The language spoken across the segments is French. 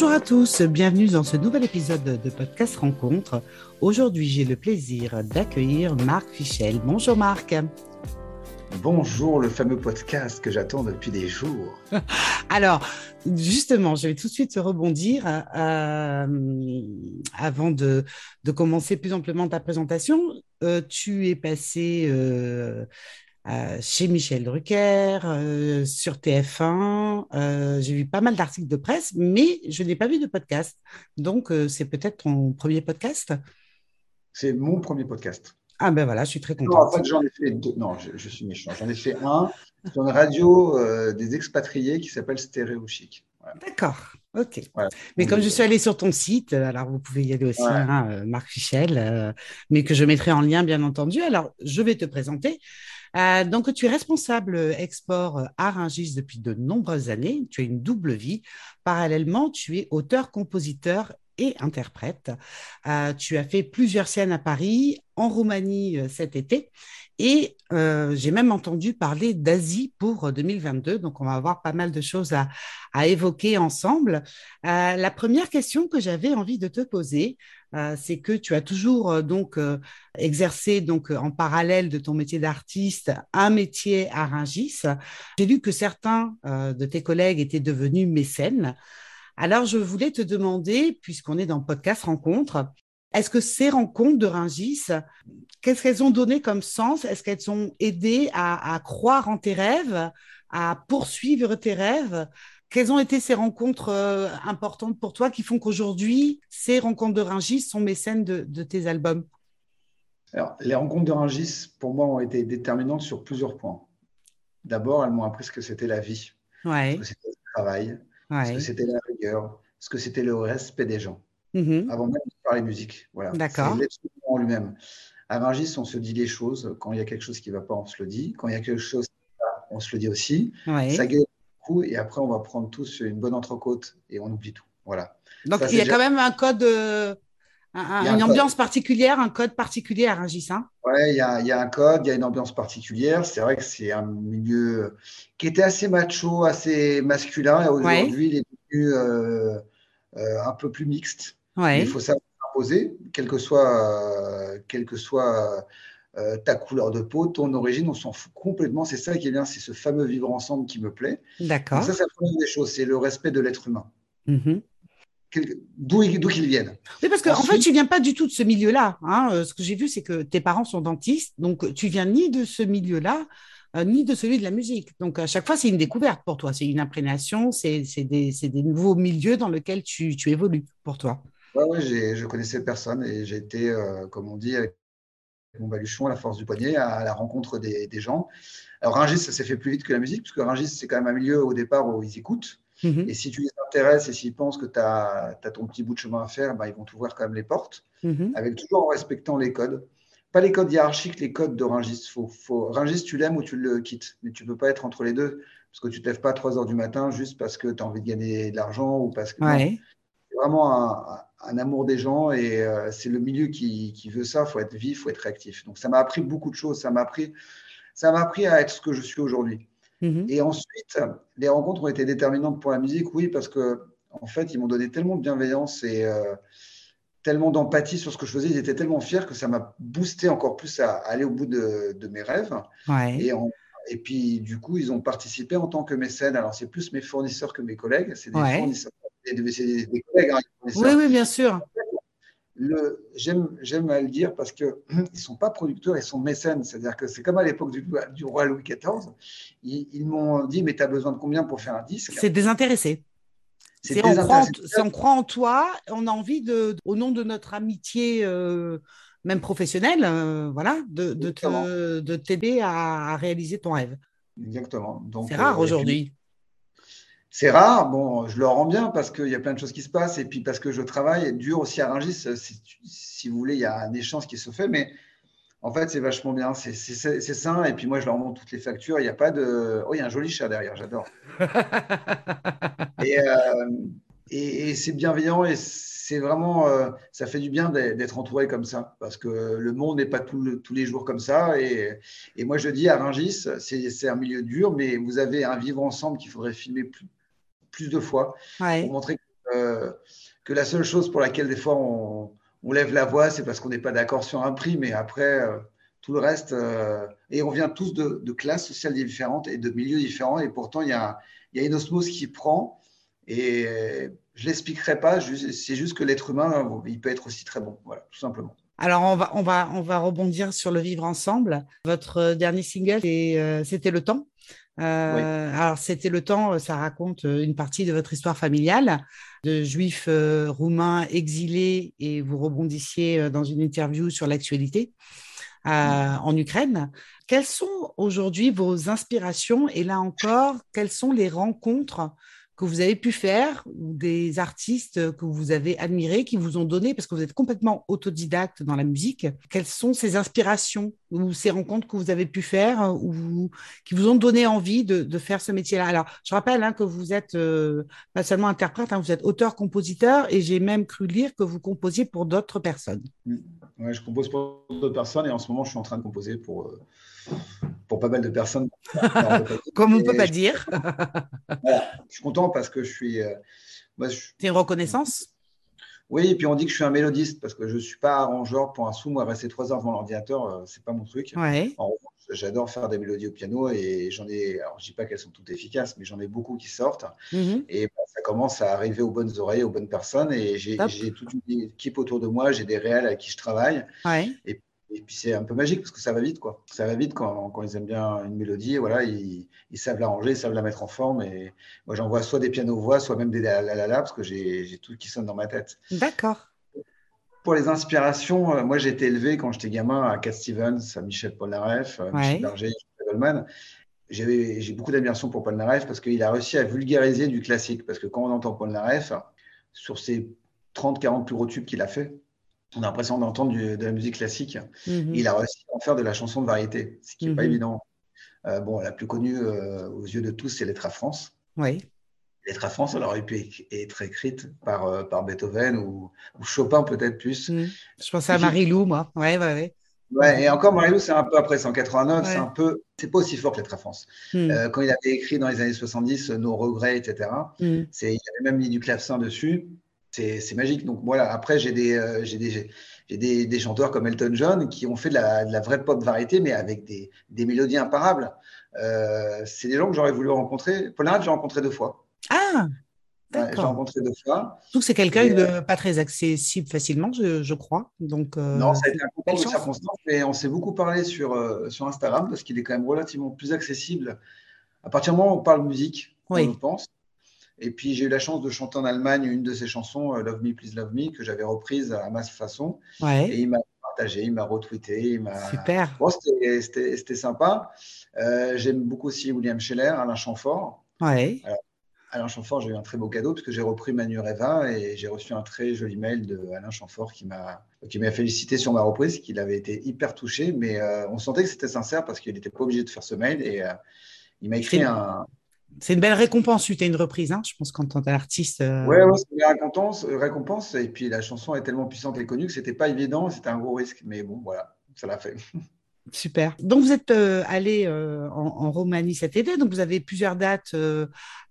Bonjour à tous, bienvenue dans ce nouvel épisode de Podcast Rencontre. Aujourd'hui, j'ai le plaisir d'accueillir Marc Fichel. Bonjour Marc. Bonjour, le fameux podcast que j'attends depuis des jours. Alors, justement, je vais tout de suite rebondir euh, avant de, commencer plus amplement ta présentation. Euh, tu es passé euh, chez Michel Drucker, sur TF1. J'ai vu pas mal d'articles de presse, mais je n'ai pas vu de podcast. Donc, c'est peut-être ton premier podcast? C'est mon premier podcast. Ah ben voilà, je suis très content. Non, en fait, j'en ai fait deux. Non, je, suis méchant. J'en ai fait un sur une radio euh, des expatriés qui s'appelle Stéréo Chic. D'accord, ok. Mais comme je suis allée sur ton site, alors vous pouvez y aller aussi, hein, euh, Marc Fichel, euh, mais que je mettrai en lien, bien entendu. Alors, je vais te présenter. Donc, tu es responsable export à Rungis depuis de nombreuses années. Tu as une double vie. Parallèlement, tu es auteur, compositeur et interprète. Euh, tu as fait plusieurs scènes à Paris, en Roumanie euh, cet été, et euh, j'ai même entendu parler d'Asie pour 2022. Donc, on va avoir pas mal de choses à, évoquer ensemble. la première question que j'avais envie de te poser, c'est que tu as toujours donc exercé donc en parallèle de ton métier d'artiste un métier à Rungis. J'ai lu que certains de tes collègues étaient devenus mécènes. Alors, je voulais te demander, puisqu'on est dans podcast rencontre, est-ce que ces rencontres de Ringis, qu'est-ce qu'elles ont donné comme sens? Est-ce qu'elles ont aidé à, croire en tes rêves, à poursuivre tes rêves? Quelles ont été ces rencontres euh, importantes pour toi qui font qu'aujourd'hui, ces rencontres de Ringis sont mécènes de, de tes albums? Alors, les rencontres de Ringis, pour moi, ont été déterminantes sur plusieurs points. D'abord, elles m'ont appris ce que c'était la vie, ce que c'était le travail, ce que c'était la rigueur, ce que c'était le respect des gens, mm-hmm. avant même de parler musique. Voilà. D'accord. C'est en lui-même. À Rungis, on se dit les choses. Quand il y a quelque chose qui ne va pas, on se le dit. Quand il y a quelque chose qui va, on se le dit aussi. Ça guérit Et après, on va prendre tous une bonne entrecôte et on oublie tout. Voilà. Donc, il y a quand même un code. Euh, une ambiance particulière, un code particulier à Rungis. Hein? Oui, il y, a, un code, il y a une ambiance particulière. C'est vrai que c'est un milieu qui était assez macho, assez masculin. Et aujourd'hui, il est devenu euh, euh, un peu plus mixte. Il faut savoir s'imposer, quelle que soit, quelle que soit euh, ta couleur de peau, ton origine, on s'en fout complètement. C'est ça qui est bien, c'est ce fameux vivre ensemble qui me plaît. D'accord. Ça, c'est la première des choses, c'est le respect de l'être humain. Mm-hmm d'où qu'ils viennent. Oui, parce qu'en en fait, tu viens pas du tout de ce milieu-là. Hein. Euh, ce que j'ai vu, c'est que tes parents sont dentistes, donc tu viens ni de ce milieu-là, euh, ni de celui de la musique. Donc à chaque fois, c'est une découverte pour toi, c'est une imprégnation, c'est des, des, nouveaux milieux dans lesquels tu, tu évolues pour toi. Oui, ouais, je connaissais personne et j'ai été, euh, comme on dit, avec mon baluchon à la force du poignet, à la rencontre des, des gens. Alors Rungis, ça s'est fait plus vite que la musique, parce que Rungis, c'est quand même un milieu au départ où ils écoutent. Mhm. Et si tu les intéresses et s'ils pensent que tu as, ton petit bout de chemin à faire, bah, ils vont t'ouvrir quand même les portes, mhm. avec toujours en respectant les codes. Pas les codes hiérarchiques, les codes de Ringis. Faut, faut... tu l'aimes ou tu le quittes. Mais tu ne peux pas être entre les deux. Parce que tu ne te lèves pas à 3 heures du matin juste parce que tu as envie de gagner de l'argent ou parce que. Vraiment un, amour des gens et euh, c'est le milieu qui, qui veut ça. Il faut être vif, il faut être réactif. Donc ça m'a appris beaucoup de choses. Ça m'a appris, ça m'a appris à être ce que je suis aujourd'hui. Mhm. Et ensuite, les rencontres ont été déterminantes pour la musique, oui, parce que en fait, ils m'ont donné tellement de bienveillance et euh, tellement d'empathie sur ce que je faisais. Ils étaient tellement fiers que ça m'a boosté encore plus à, aller au bout de, mes rêves. Et, et, puis, du coup, ils ont participé en tant que mécènes. Alors, c'est plus mes fournisseurs que mes collègues. C'est des fournisseurs, des, des, collègues. Hein, oui, oui, bien sûr j'aime à le dire parce qu'ils ne sont pas producteurs, ils sont mécènes. C'est-à-dire que c'est comme à l'époque du, du, roi Louis XIV. Ils, m'ont dit Mais tu as besoin de combien pour faire un disque? C'est désintéressé. C'est on, croit en, on croit en toi, on a envie, de, au nom de notre amitié, euh, même professionnelle, euh, voilà, de, de t'aider à, réaliser ton rêve. Exactement. C'est rare euh, aujourd'hui. C'est rare, bon, je le rends bien parce qu'il y a plein de choses qui se passent et puis parce que je travaille dur aussi à Rungis. Si vous voulez, il y a un échange qui se fait, mais en fait, c'est vachement bien, c'est sain. Et puis moi, je leur montre toutes les factures. Il n'y a pas de. Oh, il y a un joli chat derrière, j'adore. Euh, et, c'est bienveillant et c'est vraiment. Euh, ça fait du bien d'être entouré comme ça parce que le monde n'est pas tous les jours comme ça. Et, et, moi, je dis à Rungis, c'est un milieu dur, mais vous avez un vivre ensemble qu'il faudrait filmer plus, plus de fois pour montrer que que la seule chose pour laquelle des fois on, lève la voix, c'est parce qu'on n'est pas d'accord sur un prix, mais après, tout le reste, et on vient tous de, classes sociales différentes et de milieux différents, et pourtant il y a, y a une osmose qui prend, et je l'expliquerai pas, c'est juste que l'être humain, il peut être aussi très bon, voilà, tout simplement. Alors, on va, on, va, on va rebondir sur le vivre ensemble. Votre dernier single, euh, c'était Le Temps. Euh, alors, c'était Le Temps, ça raconte une partie de votre histoire familiale de juifs euh, roumains exilés et vous rebondissiez dans une interview sur l'actualité en Ukraine. Quelles sont aujourd'hui vos inspirations? Et là encore, quelles sont les rencontres que vous avez pu faire ou des artistes que vous avez admirés, qui vous ont donné, parce que vous êtes complètement autodidacte dans la musique, quelles sont ces inspirations ou ces rencontres que vous avez pu faire ou qui vous ont donné envie de, faire ce métier-là? Alors, je rappelle hein, que vous êtes euh, pas seulement interprète, hein, vous êtes auteur-compositeur et j'ai même cru lire que vous composiez pour d'autres personnes. Oui, je compose pour d'autres personnes et en ce moment, je suis en train de composer pour... Euh, pour pas mal de personnes. Comme on ne peut pas dire. je suis content parce que je suis. Euh, C'est une reconnaissance? Oui, et puis on dit que je suis un mélodiste parce que je ne suis pas arrangeur pour un sou. Moi, rester trois heures devant l'ordinateur, euh, c'est pas mon truc. Ouais. En revanche, j'adore faire des mélodies au piano et j'en ai. Alors, je dis pas qu'elles sont toutes efficaces, mais j'en ai beaucoup qui sortent. Mm-hmm. Et bah, ça commence à arriver aux bonnes oreilles, aux bonnes personnes. Et j'ai toute une équipe autour de moi. J'ai des réels avec qui je travaille. Ouais. Et et puis c'est un peu magique parce que ça va vite, quoi. Ça va vite quand, quand ils aiment bien une mélodie. Voilà, ils, ils savent l'arranger, ils savent la mettre en forme. Et moi, j'envoie soit des pianos voix, soit même des la la la, parce que j'ai tout qui sonne dans ma tête. D'accord. Pour les inspirations, euh, moi j'ai été élevé quand j'étais gamin à Cat Stevens, à Michel Polnareff, ouais. Michel Berger, Goldman. J'ai beaucoup d'admiration pour Polnareff parce qu'il a réussi à vulgariser du classique. Parce que quand on entend Polnareff, sur ses 30-40 plus gros tubes qu'il a fait, on a l'impression d'entendre de la musique classique. Mhm. Il a réussi à en faire de la chanson de variété, ce qui n'est pas mhm. évident. Euh, bon, la plus connue euh, aux yeux de tous, c'est Lettre à France. Oui. Lettre à France, elle aurait pu être écrite par, euh, par Beethoven ou, Chopin peut-être plus. Mhm. Je pensais à Marie-Lou, moi. Ouais, ouais, ouais. Ouais, et encore Marie-Lou, c'est un peu après 189, c'est un peu, c'est pas aussi fort que Lettre à France. quand il avait écrit dans les années 70 Nos regrets, etc., c'est, il avait même mis du clavecin dessus c'est magique. Donc voilà, après, j'ai des, euh, des, des, des, chanteurs comme Elton John qui ont fait de la, de la vraie pop variété, mais avec des, des mélodies imparables. Euh, c'est des gens que j'aurais voulu rencontrer. Paul j'ai rencontré deux fois. Ah D'accord. j'ai rencontré deux fois. Donc c'est quelqu'un de euh, pas très accessible facilement, je, je crois. Donc, non, ça a été un concours de circonstances, mais on s'est beaucoup parlé sur, sur Instagram parce qu'il est quand même relativement plus accessible. À partir du moment où on parle musique, on on pense. Et puis j'ai eu la chance de chanter en Allemagne une de ses chansons, euh, Love Me, Please Love Me, que j'avais reprise à ma façon. Et il m'a partagé, il m'a retweeté. Il Super. Bon, C'était sympa. Euh, j'aime beaucoup aussi William Scheller, Alain Chamfort. Ouais. Alain Chamfort, j'ai eu un très beau cadeau parce que j'ai repris Manu Reva et j'ai reçu un très joli mail de Alain Chamfort qui m'a qui m'a félicité sur ma reprise, qu'il avait été hyper touché, mais euh, on sentait que c'était sincère parce qu'il n'était pas obligé de faire ce mail et il m'a écrit un, c'est une belle récompense, tu une reprise, hein, je pense, quand tant artiste. Euh... Oui, ouais, c'est une récompense, récompense. Et puis la chanson est tellement puissante et connue que c'était pas évident, c'était un gros risque. Mais bon, voilà, ça l'a fait. Super. Donc vous êtes euh, allé euh, en, Roumanie cet été, donc vous avez plusieurs dates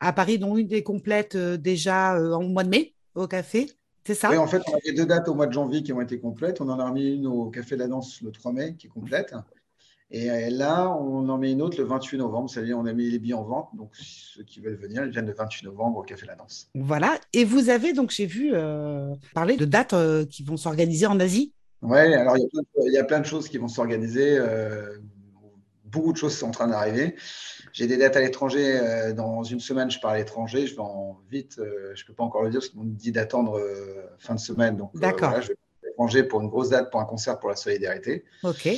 à Paris, dont une des complètes déjà en mois de mai au café. C'est ça? Oui, en fait, on avait deux dates au mois de janvier qui ont été complètes. On en a remis une au Café de la Danse le 3 mai qui est complète. Et euh, là, on en met une autre le 28 novembre. C'est-à-dire, on a mis les billets en vente. Donc, ceux qui veulent venir, ils viennent le 28 novembre au Café La Danse. Voilà. Et vous avez, donc, j'ai vu euh, parler de dates euh, qui vont s'organiser en Asie. Oui, alors il y, a plein de choses qui vont s'organiser. beaucoup de choses sont en train d'arriver. J'ai des dates à l'étranger. dans une semaine, je pars à l'étranger. Je vais en vite. je ne peux pas encore le dire parce qu'on me dit d'attendre fin de semaine. Donc, D'accord. je vais à l'étranger pour une grosse date pour un concert pour la solidarité. OK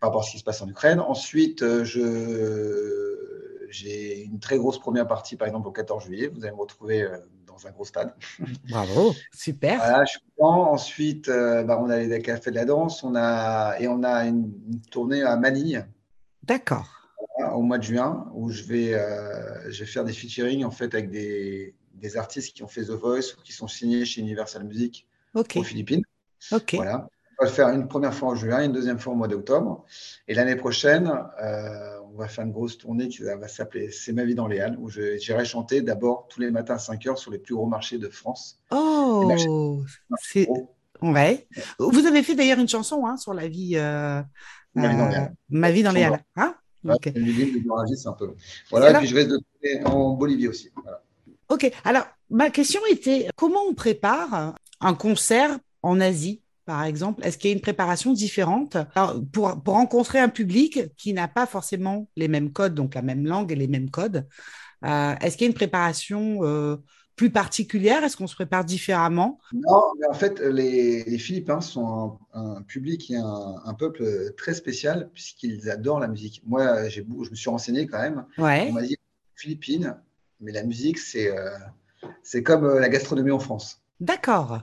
par rapport à ce qui se passe en Ukraine. Ensuite, euh, je, j'ai une très grosse première partie, par exemple, au 14 juillet. Vous allez me retrouver euh, dans un gros stade. Bravo, super. Voilà, je suis content. Ensuite, euh, bah, on a les cafés de la danse on a, et on a une, tournée à Manille. D'accord. au mois de juin, où je vais, je vais faire des featuring en fait, avec des, des, artistes qui ont fait The Voice ou qui sont signés chez Universal Music aux Philippines. Ok. Voilà. On va le faire une première fois en juin, une deuxième fois au mois d'octobre. Et l'année prochaine, euh, on va faire une grosse tournée qui va s'appeler C'est ma vie dans les Halles, où j'irai chanter d'abord tous les matins à 5 heures sur les plus gros marchés de France. Oh, c'est. Ouais. Vous avez fait d'ailleurs une chanson hein, sur la vie. Euh, ma vie dans les Halles. Ma vie dans les Halles. Hein? Okay. c'est un peu. Voilà, et, puis je reste en Bolivie aussi. Ok, alors ma question était comment on prépare un concert en Asie? Par exemple Est-ce qu'il y a une préparation différente? Pour, pour, rencontrer un public qui n'a pas forcément les mêmes codes, donc la même langue et les mêmes codes euh, Est-ce qu'il y a une préparation euh, plus particulière? Est-ce qu'on se prépare différemment? Non, mais en fait, les, les Philippins sont un, public et un, peuple très spécial puisqu'ils adorent la musique. Moi, je me suis renseigné quand même. Ouais. On m'a dit Philippines, mais la musique, c'est euh, c'est comme la gastronomie en France. D'accord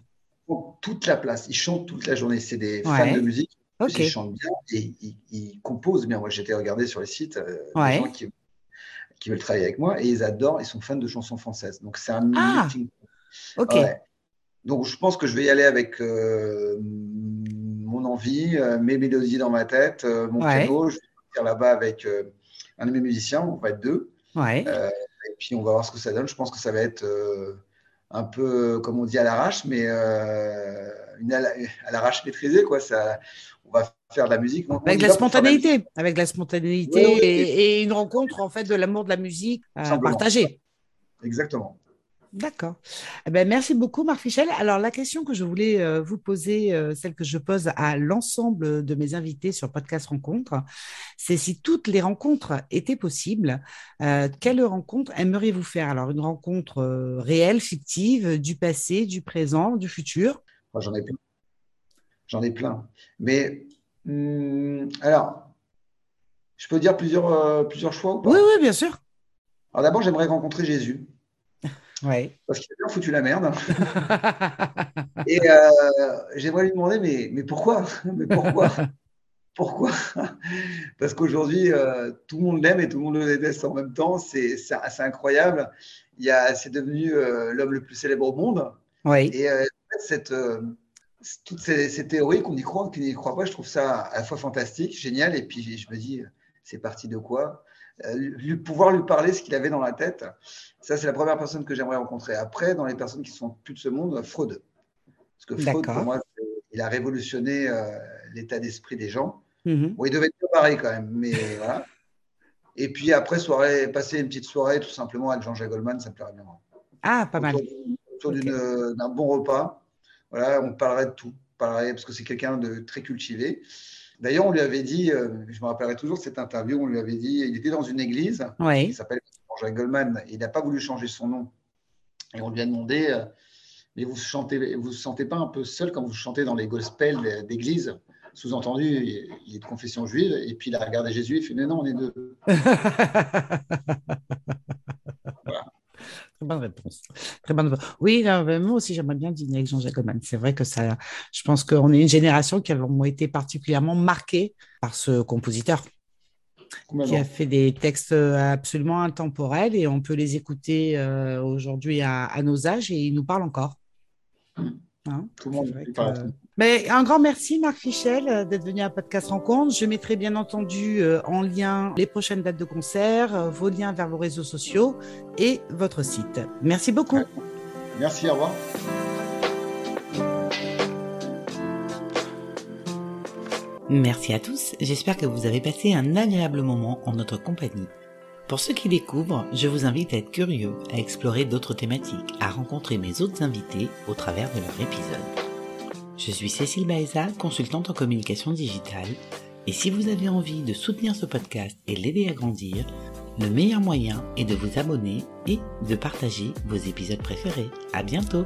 toute la place. Ils chantent toute la journée. C'est des fans de musique. Ils chantent bien et ils, composent bien. Moi, j'étais regardé sur les sites euh, des gens qui, qui, veulent travailler avec moi et ils adorent. Ils sont fans de chansons françaises. Donc, c'est un ah, meeting. Ok. Donc, je pense que je vais y aller avec euh, mon envie, euh, mes mélodies dans ma tête, mon piano. Je vais partir là-bas avec un de mes musiciens. On va être deux. Et puis, on va voir ce que ça donne. Je pense que ça va être un peu, comme on dit, à l'arrache, mais euh, une à l'arrache maîtrisée, quoi. Ça, on va faire de la musique. avec la spontanéité, avec la spontanéité et, une rencontre en fait de l'amour de la musique euh, partagée. Exactement. D'accord. Eh ben, merci beaucoup, Marc Fichel. Alors, la question que je voulais euh, vous poser, euh, celle que je pose à l'ensemble de mes invités sur Podcast Rencontre, c'est si toutes les rencontres étaient possibles, euh, quelle rencontre aimeriez-vous faire? Alors, une rencontre réelle, fictive, du passé, du présent, du futur? J'en ai plein. J'en ai plein. Mais, hmm, alors, je peux dire plusieurs, plusieurs choix ou pas? Oui, oui, bien sûr. Alors, d'abord, j'aimerais rencontrer Jésus. Ouais. Parce qu'il a bien foutu la merde. et euh, j'aimerais lui demander, mais, mais pourquoi? Mais pourquoi? Pourquoi? Parce qu'aujourd'hui, euh, tout le monde l'aime et tout le monde le déteste en même temps. C'est assez incroyable. C'est devenu euh, l'homme le plus célèbre au monde. Oui. Et cette, toutes ces, ces théories qu'on y croit, qu'on n'y croit pas, je trouve ça à la fois fantastique, génial. Et puis je me dis, c'est parti de quoi? Lui, pouvoir lui parler ce qu'il avait dans la tête. Ça, c'est la première personne que j'aimerais rencontrer. Après, dans les personnes qui sont plus de ce monde, Freud. Parce que Freud, pour moi, il a révolutionné euh, l'état d'esprit des gens. Mhm. Bon, il devait être pareil quand même, mais voilà. Et puis après, soirée, passer une petite soirée tout simplement avec Jean-Jacques Goldman, ça me plairait bien. Ah, pas mal. Autour, d'un bon repas. Voilà, on parlerait de tout. parlerait, parce que c'est quelqu'un de très cultivé. D'ailleurs, on lui avait dit, euh, je me rappellerai toujours de cette interview, on lui avait dit, il était dans une église, il s'appelle Jean Goldman, il n'a pas voulu changer son nom. Et on lui a demandé, euh, mais vous chantez, vous vous sentez pas un peu seul quand vous chantez dans les gospels d'église? Sous-entendu, il est de confession juive, et puis il a regardé Jésus, il fait, mais non, on est deux. Très bonne réponse. Très bonne Oui, moi aussi, j'aimerais bien dîner avec Jean-Jacques Goldman. C'est vrai que ça, je pense qu'on est une génération qui a été particulièrement marquée par ce compositeur qui a fait des textes absolument intemporels et on peut les écouter euh, aujourd'hui à, nos âges et ils nous parlent encore. Hein, Tout le monde mais un grand merci, Marc Fichel, euh, d'être venu à Podcast Rencontre. Je mettrai bien entendu euh, en lien les prochaines dates de concert, euh, vos liens vers vos réseaux sociaux et votre site. Merci beaucoup. Merci, au revoir. Merci à tous, j'espère que vous avez passé un agréable moment en notre compagnie. Pour ceux qui découvrent, je vous invite à être curieux, à explorer d'autres thématiques, à rencontrer mes autres invités au travers de leur épisode. Je suis Cécile Baeza, consultante en communication digitale, et si vous avez envie de soutenir ce podcast et l'aider à grandir, le meilleur moyen est de vous abonner et de partager vos épisodes préférés. À bientôt!